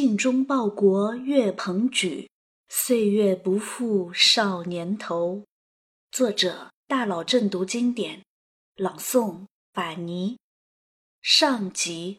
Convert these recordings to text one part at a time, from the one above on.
尽忠报国岳鹏举，岁月不负少年头。作者：大佬正读经典，朗诵：法尼。上集。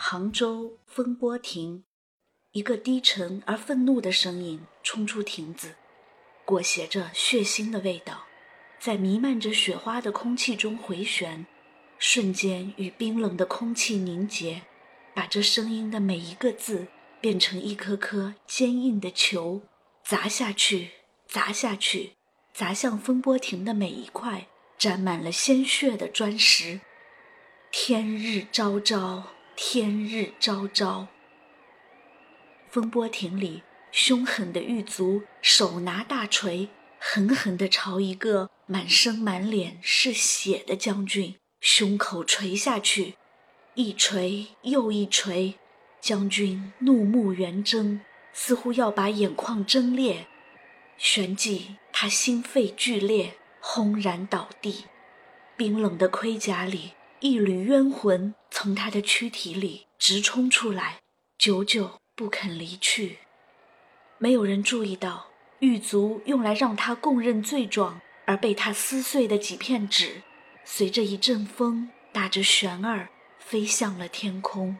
杭州风波亭，一个低沉而愤怒的声音冲出亭子，裹挟着血腥的味道，在弥漫着雪花的空气中回旋，瞬间与冰冷的空气凝结，把这声音的每一个字变成一颗颗坚硬的球，砸下去，砸下去，砸向风波亭的每一块沾满了鲜血的砖石。天日昭昭，天日昭昭。风波亭里，凶狠的狱卒手拿大锤，狠狠地朝一个满身满脸是血的将军胸口锤下去，一锤又一锤。将军怒目圆睁，似乎要把眼眶睁裂。旋即，他心肺剧烈，轰然倒地。冰冷的盔甲里。一缕冤魂从他的躯体里直冲出来，久久不肯离去。没有人注意到，狱卒用来让他供认罪状而被他撕碎的几片纸，随着一阵风打着旋儿飞向了天空。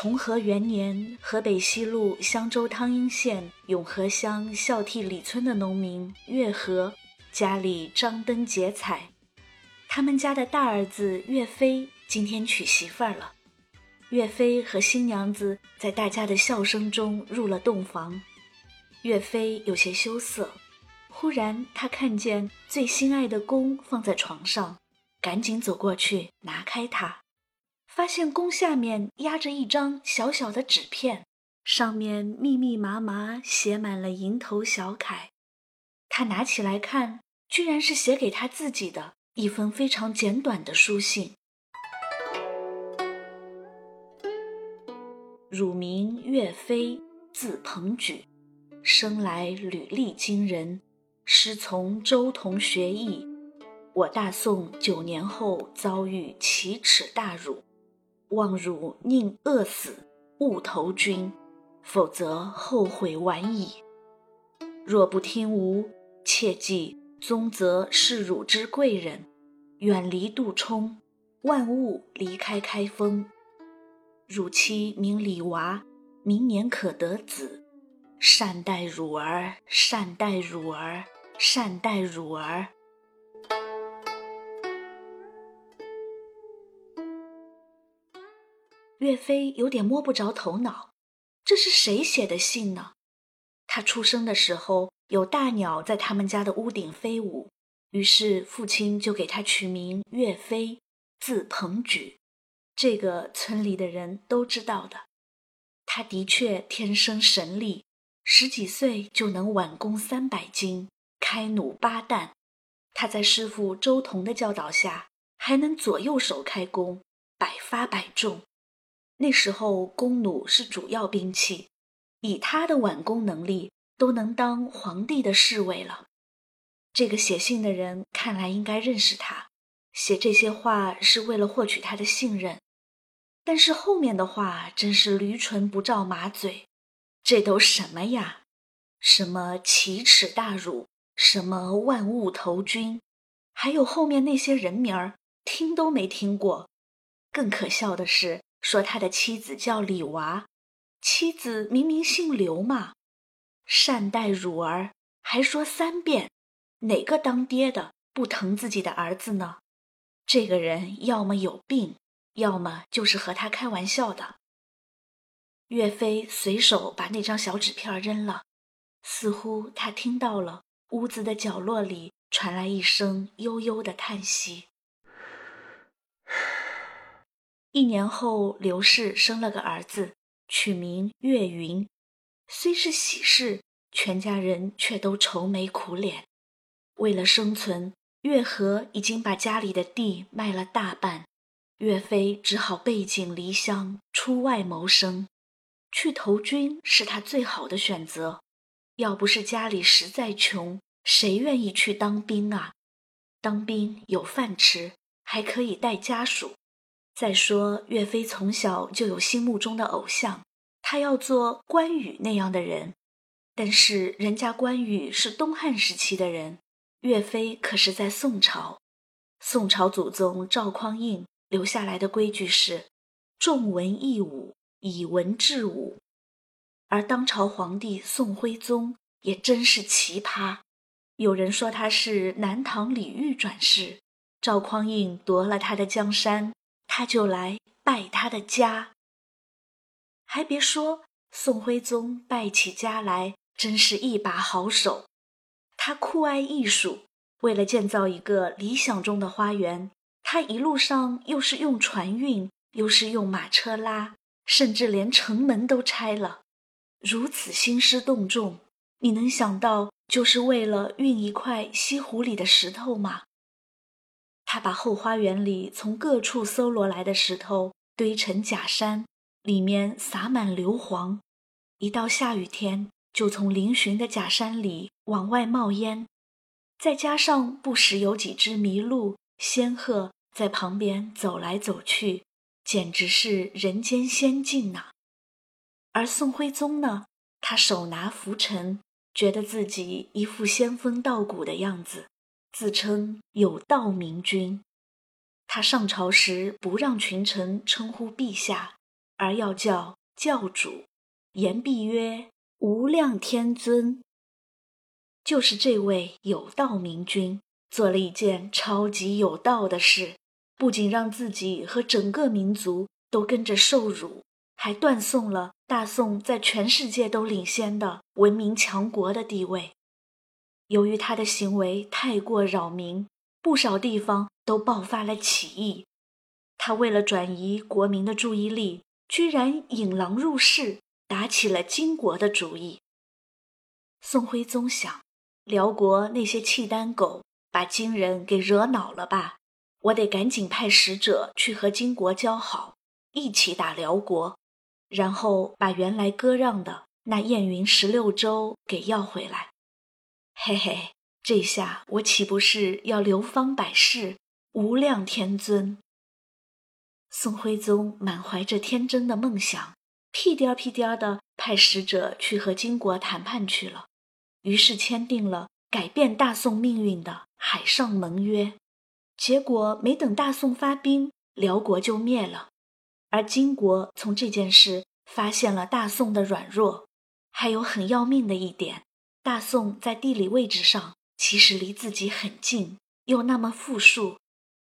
重和元年，河北西路襄州汤阴县永和乡孝悌里村的农民岳和家里张灯结彩，他们家的大儿子岳飞今天娶媳妇儿了。岳飞和新娘子在大家的笑声中入了洞房。岳飞有些羞涩，忽然他看见最心爱的弓放在床上，赶紧走过去拿开它。发现弓下面压着一张小小的纸片，上面密密麻麻写满了蝇头小楷。他拿起来看，居然是写给他自己的一封非常简短的书信。汝名岳飞，字鹏举，生来履历惊人，师从周同学艺。我大宋九年后遭遇奇耻大辱。望汝宁饿死，勿投军，否则后悔晚矣。若不听吾，切记宗泽是汝之贵人，远离杜充，万勿离开开封。汝妻名李娃，明年可得子，善待汝儿，善待汝儿，善待汝儿。岳飞有点摸不着头脑，这是谁写的信呢？他出生的时候有大鸟在他们家的屋顶飞舞，于是父亲就给他取名岳飞，字鹏举。这个村里的人都知道的。他的确天生神力，十几岁就能挽弓三百斤，开弩八弹。他在师傅周同的教导下，还能左右手开弓，百发百中。那时候，弓弩是主要兵器，以他的挽弓能力，都能当皇帝的侍卫了。这个写信的人看来应该认识他，写这些话是为了获取他的信任。但是后面的话真是驴唇不照马嘴，这都什么呀？什么奇耻大辱？什么万物投军？还有后面那些人名儿，听都没听过。更可笑的是，说他的妻子叫李娃，妻子明明姓刘嘛。善待乳儿，还说三遍，哪个当爹的不疼自己的儿子呢？这个人要么有病，要么就是和他开玩笑的。岳飞随手把那张小纸片扔了，似乎他听到了屋子的角落里传来一声悠悠的叹息。一年后，刘氏生了个儿子，取名岳云。虽是喜事，全家人却都愁眉苦脸。为了生存，岳和已经把家里的地卖了大半，岳飞只好背井离乡出外谋生。去投军是他最好的选择。要不是家里实在穷，谁愿意去当兵啊？当兵有饭吃，还可以带家属。再说，岳飞从小就有心目中的偶像，他要做关羽那样的人。但是人家关羽是东汉时期的人，岳飞可是在宋朝。宋朝祖宗赵匡胤留下来的规矩是：重文抑武，以文治武。而当朝皇帝宋徽宗也真是奇葩，有人说他是南唐李煜转世，赵匡胤夺了他的江山。他就来拜他的家，还别说，宋徽宗败起家来真是一把好手。他酷爱艺术，为了建造一个理想中的花园，他一路上又是用船运，又是用马车拉，甚至连城门都拆了。如此兴师动众，你能想到就是为了运一块西湖里的石头吗？他把后花园里从各处搜罗来的石头堆成假山，里面撒满硫磺，一到下雨天就从嶙峋的假山里往外冒烟。再加上不时有几只麋鹿、仙鹤在旁边走来走去，简直是人间仙境呐。而宋徽宗呢，他手拿拂尘，觉得自己一副仙风道骨的样子。自称有道明君，他上朝时不让群臣称呼陛下，而要叫教主，言必曰无量天尊。就是这位有道明君做了一件超级有道的事，不仅让自己和整个民族都跟着受辱，还断送了大宋在全世界都领先的文明强国的地位。由于他的行为太过扰民，不少地方都爆发了起义。他为了转移国民的注意力，居然引狼入室，打起了金国的主意。宋徽宗想，辽国那些契丹狗把金人给惹恼了吧？我得赶紧派使者去和金国交好，一起打辽国，然后把原来割让的那燕云十六州给要回来。嘿嘿，这下我岂不是要流芳百世、无量天尊？宋徽宗满怀着天真的梦想，屁颠儿屁颠儿的派使者去和金国谈判去了，于是签订了改变大宋命运的海上盟约。结果没等大宋发兵，辽国就灭了。而金国从这件事发现了大宋的软弱，还有很要命的一点。大宋在地理位置上其实离自己很近，又那么富庶，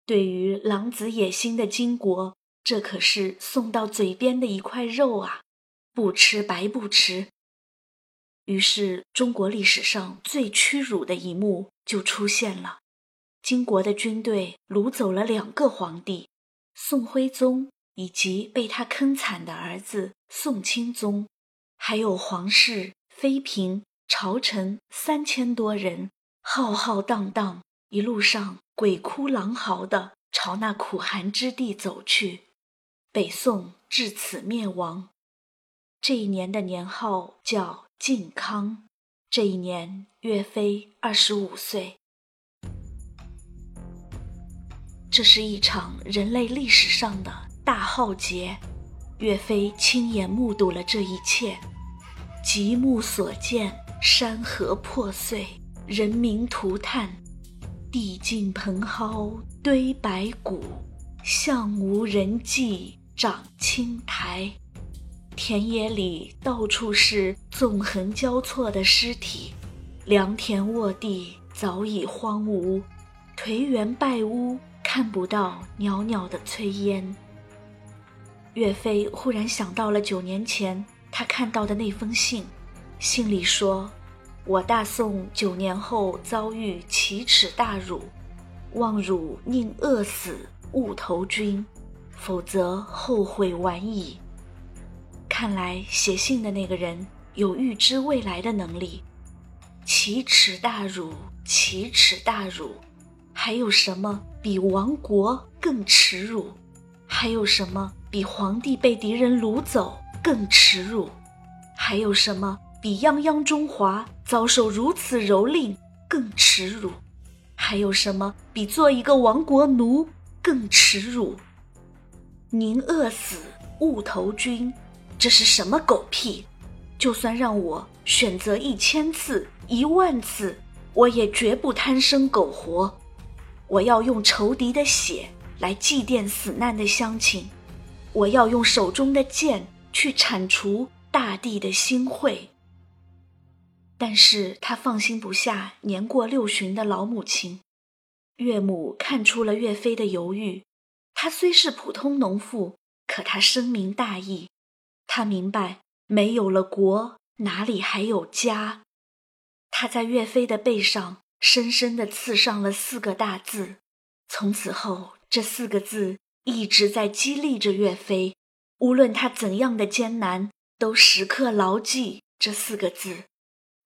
对于狼子野心的金国，这可是送到嘴边的一块肉啊！不吃白不吃。于是，中国历史上最屈辱的一幕就出现了：金国的军队掳走了两个皇帝，宋徽宗以及被他坑惨的儿子宋钦宗，还有皇室妃嫔。朝臣三千多人，浩浩荡荡，一路上鬼哭狼嚎的朝那苦寒之地走去。北宋至此灭亡。这一年的年号叫靖康。这一年，岳飞二十五岁。这是一场人类历史上的大浩劫，岳飞亲眼目睹了这一切，极目所见。山河破碎，人民涂炭，地尽蓬蒿堆白骨，向无人迹长青苔。田野里到处是纵横交错的尸体，良田沃地早已荒芜，颓垣败屋，看不到袅袅的炊烟。岳飞忽然想到了九年前他看到的那封信，信里说：“我大宋九年后遭遇奇耻大辱，望汝宁饿死勿投军，否则后悔晚矣。”看来写信的那个人有预知未来的能力。奇耻大辱，奇耻大辱，还有什么比亡国更耻辱？还有什么比皇帝被敌人掳走更耻辱？还有什么比泱泱中华遭受如此蹂躏更耻辱？还有什么比做一个亡国奴更耻辱？宁饿死勿投军。这是什么狗屁！就算让我选择一千次、一万次，我也绝不贪生苟活。我要用仇敌的血来祭奠死难的乡亲，我要用手中的剑去铲除大地的心秽。但是他放心不下年过六旬的老母亲，岳母看出了岳飞的犹豫。他虽是普通农妇，可他深明大义。他明白，没有了国，哪里还有家？他在岳飞的背上深深地刺上了四个大字。从此后，这四个字一直在激励着岳飞，无论他怎样的艰难，都时刻牢记这四个字：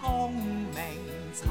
功名尘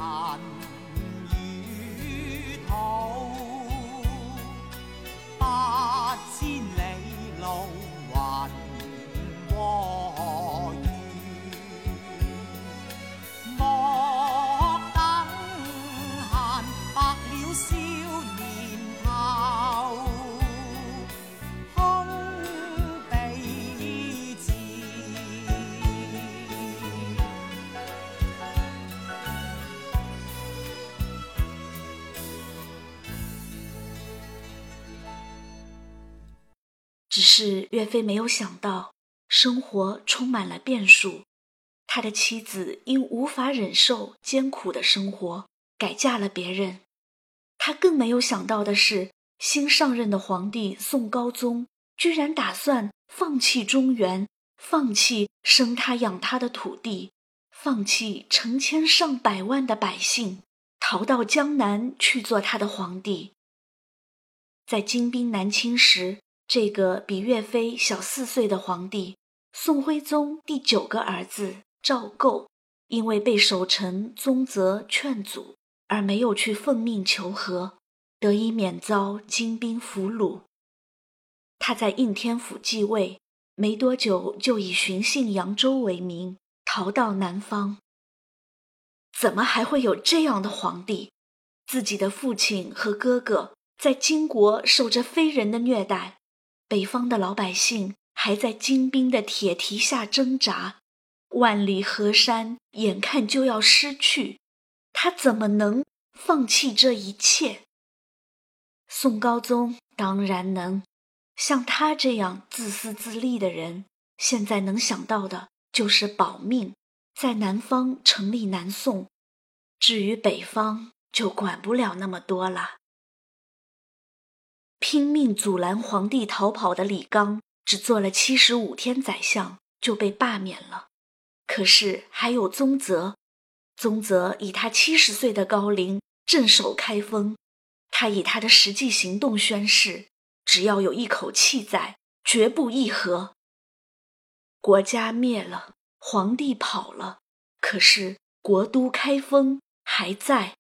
是岳飞没有想到，生活充满了变数。他的妻子因无法忍受艰苦的生活，改嫁了别人。他更没有想到的是，新上任的皇帝宋高宗居然打算放弃中原，放弃生他养他的土地，放弃成千上百万的百姓，逃到江南去做他的皇帝。在金兵南侵时。这个比岳飞小四岁的皇帝，宋徽宗第九个儿子赵构，因为被守臣宗泽劝阻，而没有去奉命求和，得以免遭金兵俘虏。他在应天府继位没多久，就以寻衅扬州为名逃到南方。怎么还会有这样的皇帝？自己的父亲和哥哥在金国受着非人的虐待。北方的老百姓还在金兵的铁蹄下挣扎，万里河山眼看就要失去，他怎么能放弃这一切？宋高宗当然能，像他这样自私自利的人，现在能想到的就是保命，在南方成立南宋，至于北方就管不了那么多了。拼命阻拦皇帝逃跑的李纲，只做了七十五天宰相就被罢免了。可是还有宗泽，宗泽以他七十岁的高龄镇守开封，他以他的实际行动宣誓：只要有一口气在，绝不议和。国家灭了，皇帝跑了，可是国都开封还在。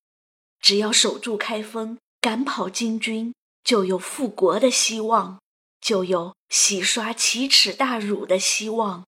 只要守住开封，赶跑金军，就有复国的希望，就有洗刷奇耻大辱的希望。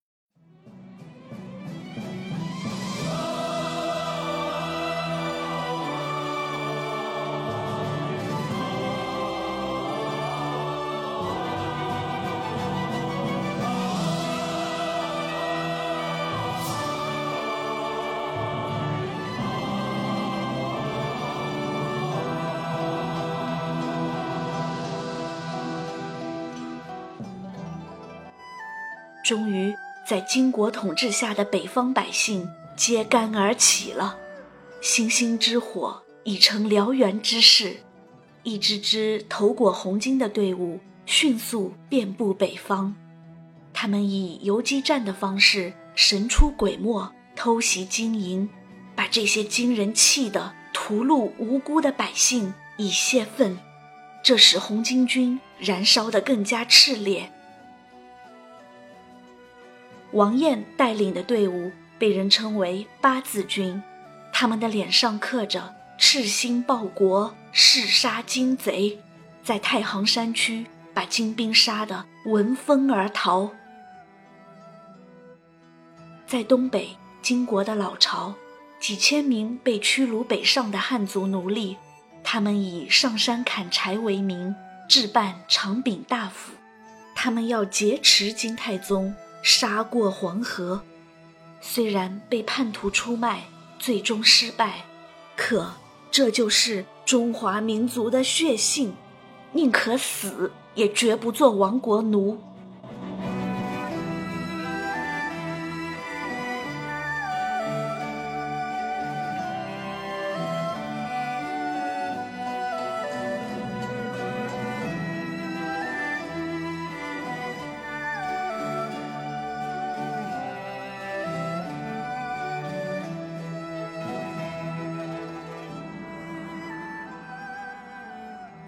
终于，在金国统治下的北方百姓揭竿而起了，星星之火已成燎原之势，一支支头裹红巾的队伍迅速遍布北方。他们以游击战的方式神出鬼没，偷袭金营，把这些金人气得屠戮无辜的百姓以泄愤，这使红巾军燃烧得更加炽烈。王彦带领的队伍被人称为八字军，他们的脸上刻着“赤心报国，誓杀金贼”，在太行山区把金兵杀得闻风而逃。在东北金国的老巢，几千名被驱逐北上的汉族奴隶，他们以上山砍柴为名，置办长柄大斧，他们要劫持金太宗。杀过黄河，虽然被叛徒出卖，最终失败，可这就是中华民族的血性，宁可死，也绝不做亡国奴。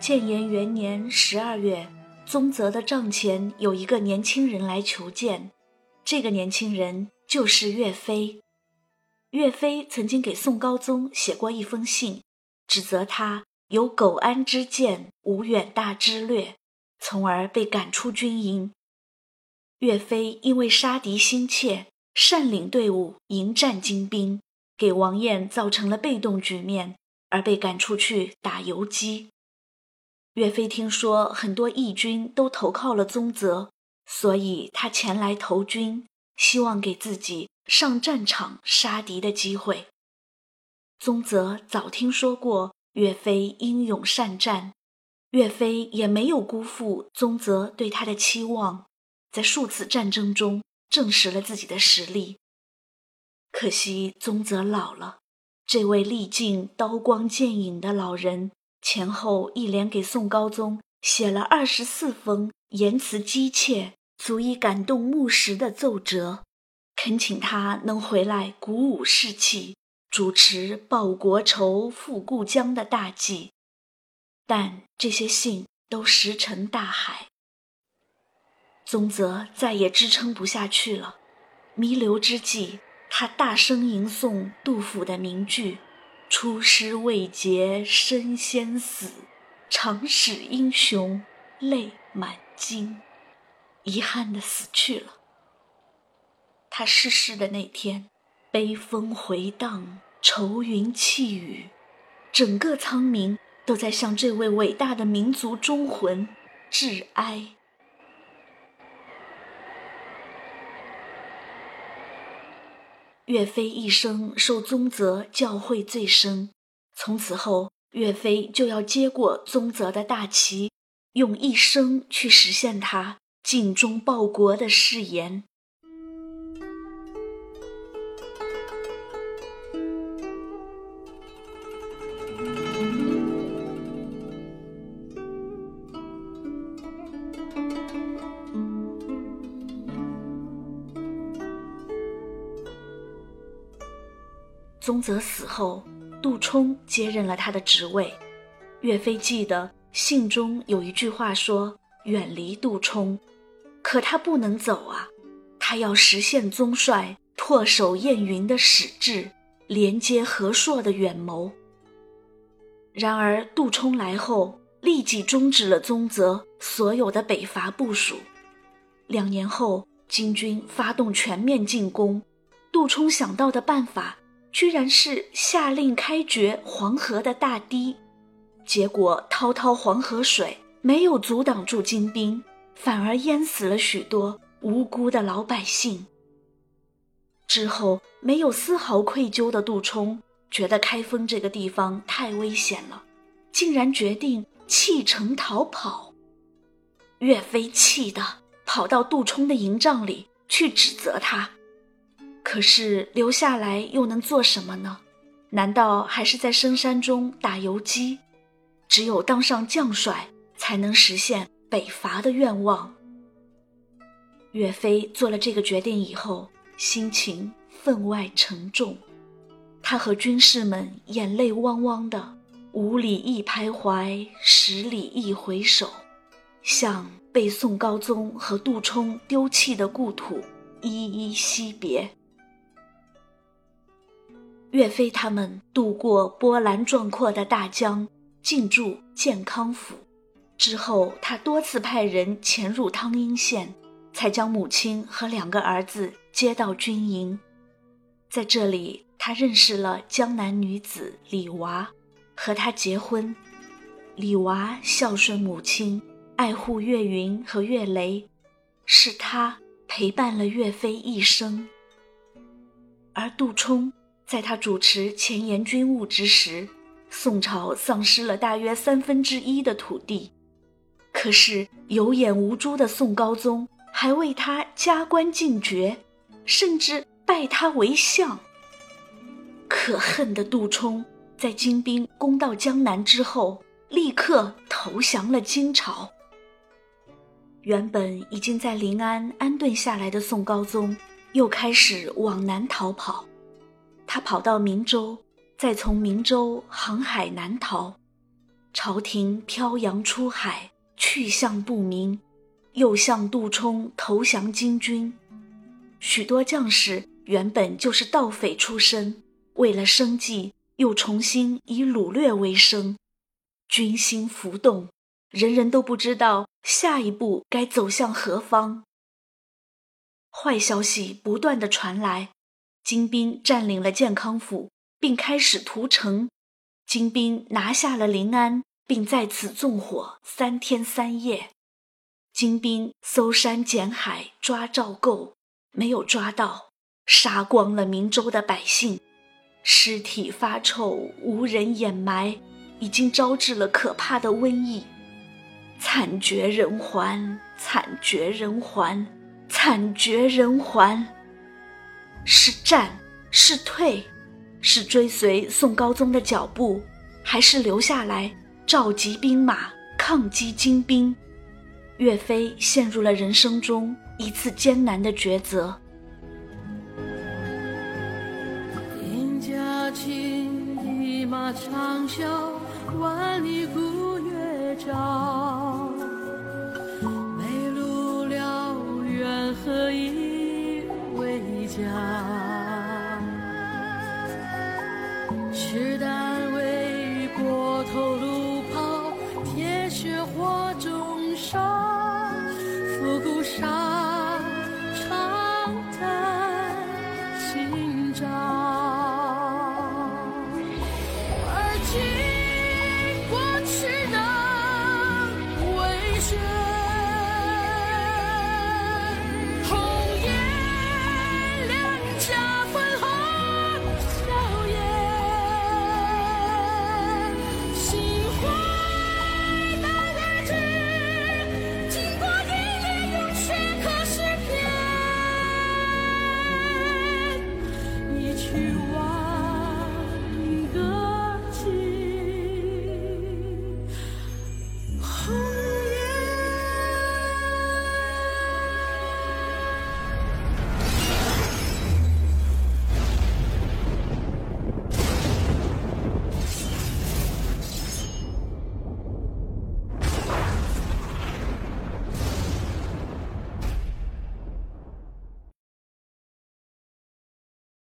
建炎元年十二月，宗泽的帐前有一个年轻人来求见。这个年轻人就是岳飞。岳飞曾经给宋高宗写过一封信，指责他有苟安之见，无远大之略，从而被赶出军营。岳飞因为杀敌心切，擅领队伍迎战金兵，给王彦造成了被动局面，而被赶出去打游击。岳飞听说很多义军都投靠了宗泽，所以他前来投军，希望给自己上战场杀敌的机会。宗泽早听说过岳飞英勇善战，岳飞也没有辜负宗泽对他的期望，在数次战争中证实了自己的实力。可惜宗泽老了，这位历尽刀光剑影的老人。前后一连给宋高宗写了二十四封言辞激切、足以感动木石的奏折，恳请他能回来鼓舞士气，主持报国仇、复故疆的大计。但这些信都石沉大海。宗泽再也支撑不下去了，弥留之际，他大声吟诵杜甫的名句。出师未捷身先死，长使英雄泪满襟，遗憾的死去了。他逝世的那天，悲风回荡，愁云泣雨，整个苍冥都在向这位伟大的民族忠魂致哀。岳飞一生受宗泽教诲最深，从此后，岳飞就要接过宗泽的大旗，用一生去实现他尽忠报国的誓言。宗泽死后，杜充接任了他的职位。岳飞记得信中有一句话说：“远离杜充。”可他不能走啊，他要实现宗帅唾手燕云的矢志，连接河朔的远谋。然而杜充来后，立即终止了宗泽所有的北伐部署。两年后，金军发动全面进攻，杜充想到的办法，居然是下令开掘黄河的大堤。结果滔滔黄河水没有阻挡住金兵，反而淹死了许多无辜的老百姓。之后，没有丝毫愧疚的杜充觉得开封这个地方太危险了，竟然决定弃城逃跑。岳飞气得跑到杜充的营帐里去指责他，可是留下来又能做什么呢？难道还是在深山中打游击？只有当上将帅，才能实现北伐的愿望。岳飞做了这个决定以后。心情分外沉重，他和军士们眼泪汪汪的，五里一徘徊，十里一回首，向被宋高宗和杜充丢弃的故土依依惜别。岳飞他们渡过波澜壮阔的大江，进驻建康府，之后他多次派人潜入汤阴县，才将母亲和两个儿子。接到军营，在这里，他认识了江南女子李娃，和她结婚。李娃孝顺母亲，爱护岳云和岳雷，是他陪伴了岳飞一生。而杜充在他主持前沿军务之时，宋朝丧失了大约三分之一的土地，可是有眼无珠的宋高宗还为他加官进爵。甚至拜他为相。可恨的杜充在金兵攻到江南之后，立刻投降了金朝。原本已经在临安安顿下来的宋高宗，又开始往南逃跑。他跑到明州，再从明州航海南逃。朝廷飘洋出海，去向不明，又向杜充投降金军。许多将士原本就是盗匪出身，为了生计，又重新以掳掠为生，军心浮动，人人都不知道下一步该走向何方。坏消息不断的传来，金兵占领了建康府，并开始屠城。金兵拿下了临安，并在此纵火三天三夜。金兵搜山捡海，抓赵构。没有抓到，杀光了明州的百姓，尸体发臭，无人掩埋，已经招致了可怕的瘟疫，惨绝人寰，惨绝人寰，惨绝人寰。是战，是退，是追随宋高宗的脚步，还是留下来召集兵马抗击金兵？岳飞陷入了人生中。一次艰难的抉择。天驾轻，一马长啸，万里孤月照。梅路辽远，何以家？是的。